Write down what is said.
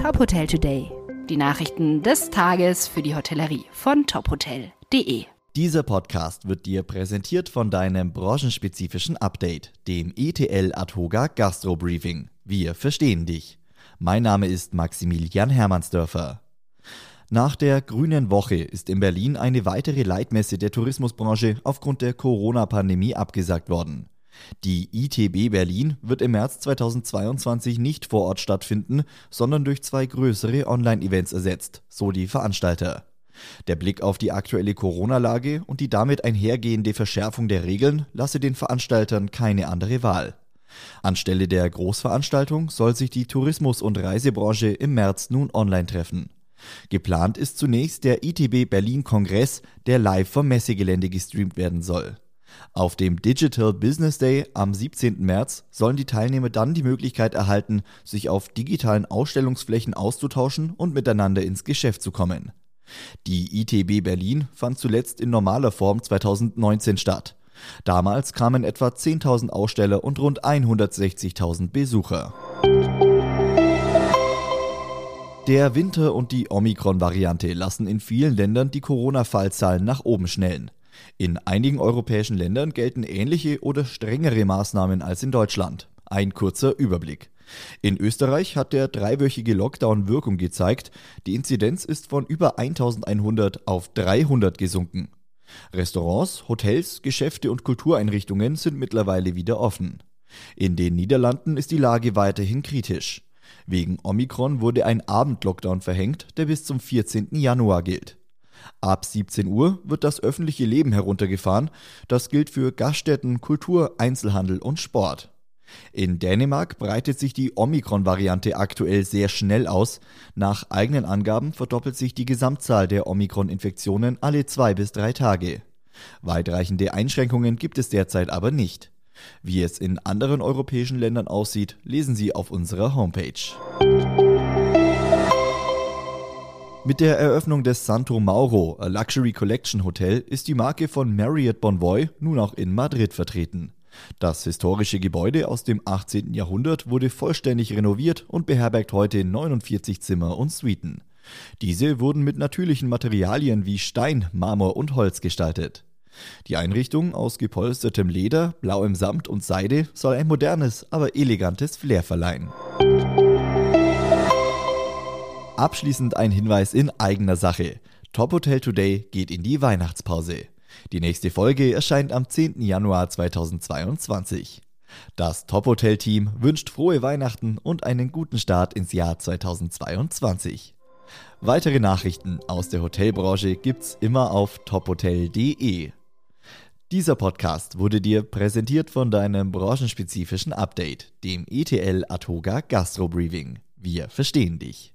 Top Hotel Today. Die Nachrichten des Tages für die Hotellerie von tophotel.de. Dieser Podcast wird dir präsentiert von deinem branchenspezifischen Update, dem ETL Atoga Gastro Briefing. Wir verstehen dich. Mein Name ist Maximilian Hermannsdörfer. Nach der Grünen Woche ist in Berlin eine weitere Leitmesse der Tourismusbranche aufgrund der Corona-Pandemie abgesagt worden. Die ITB Berlin wird im März 2022 nicht vor Ort stattfinden, sondern durch zwei größere Online-Events ersetzt, so die Veranstalter. Der Blick auf die aktuelle Corona-Lage und die damit einhergehende Verschärfung der Regeln lasse den Veranstaltern keine andere Wahl. Anstelle der Großveranstaltung soll sich die Tourismus- und Reisebranche im März nun online treffen. Geplant ist zunächst der ITB Berlin Kongress, der live vom Messegelände gestreamt werden soll. Auf dem Digital Business Day am 17. März sollen die Teilnehmer dann die Möglichkeit erhalten, sich auf digitalen Ausstellungsflächen auszutauschen und miteinander ins Geschäft zu kommen. Die ITB Berlin fand zuletzt in normaler Form 2019 statt. Damals kamen etwa 10.000 Aussteller und rund 160.000 Besucher. Der Winter und die Omikron-Variante lassen in vielen Ländern die Corona-Fallzahlen nach oben schnellen. In einigen europäischen Ländern gelten ähnliche oder strengere Maßnahmen als in Deutschland. Ein kurzer Überblick. In Österreich hat der dreiwöchige Lockdown Wirkung gezeigt. Die Inzidenz ist von über 1100 auf 300 gesunken. Restaurants, Hotels, Geschäfte und Kultureinrichtungen sind mittlerweile wieder offen. In den Niederlanden ist die Lage weiterhin kritisch. Wegen Omikron wurde ein Abendlockdown verhängt, der bis zum 14. Januar gilt. Ab 17 Uhr wird das öffentliche Leben heruntergefahren. Das gilt für Gaststätten, Kultur, Einzelhandel und Sport. In Dänemark breitet sich die Omikron-Variante aktuell sehr schnell aus. Nach eigenen Angaben verdoppelt sich die Gesamtzahl der Omikron-Infektionen alle zwei bis drei Tage. Weitreichende Einschränkungen gibt es derzeit aber nicht. Wie es in anderen europäischen Ländern aussieht, lesen Sie auf unserer Homepage. Mit der Eröffnung des Santo Mauro, Luxury Collection Hotel, ist die Marke von Marriott Bonvoy nun auch in Madrid vertreten. Das historische Gebäude aus dem 18. Jahrhundert wurde vollständig renoviert und beherbergt heute 49 Zimmer und Suiten. Diese wurden mit natürlichen Materialien wie Stein, Marmor und Holz gestaltet. Die Einrichtung aus gepolstertem Leder, blauem Samt und Seide soll ein modernes, aber elegantes Flair verleihen. Abschließend ein Hinweis in eigener Sache. Top Hotel Today geht in die Weihnachtspause. Die nächste Folge erscheint am 10. Januar 2022. Das Top Hotel Team wünscht frohe Weihnachten und einen guten Start ins Jahr 2022. Weitere Nachrichten aus der Hotelbranche gibt's immer auf tophotel.de. Dieser Podcast wurde dir präsentiert von deinem branchenspezifischen Update, dem ETL Atoga Gastro Briefing. Wir verstehen dich.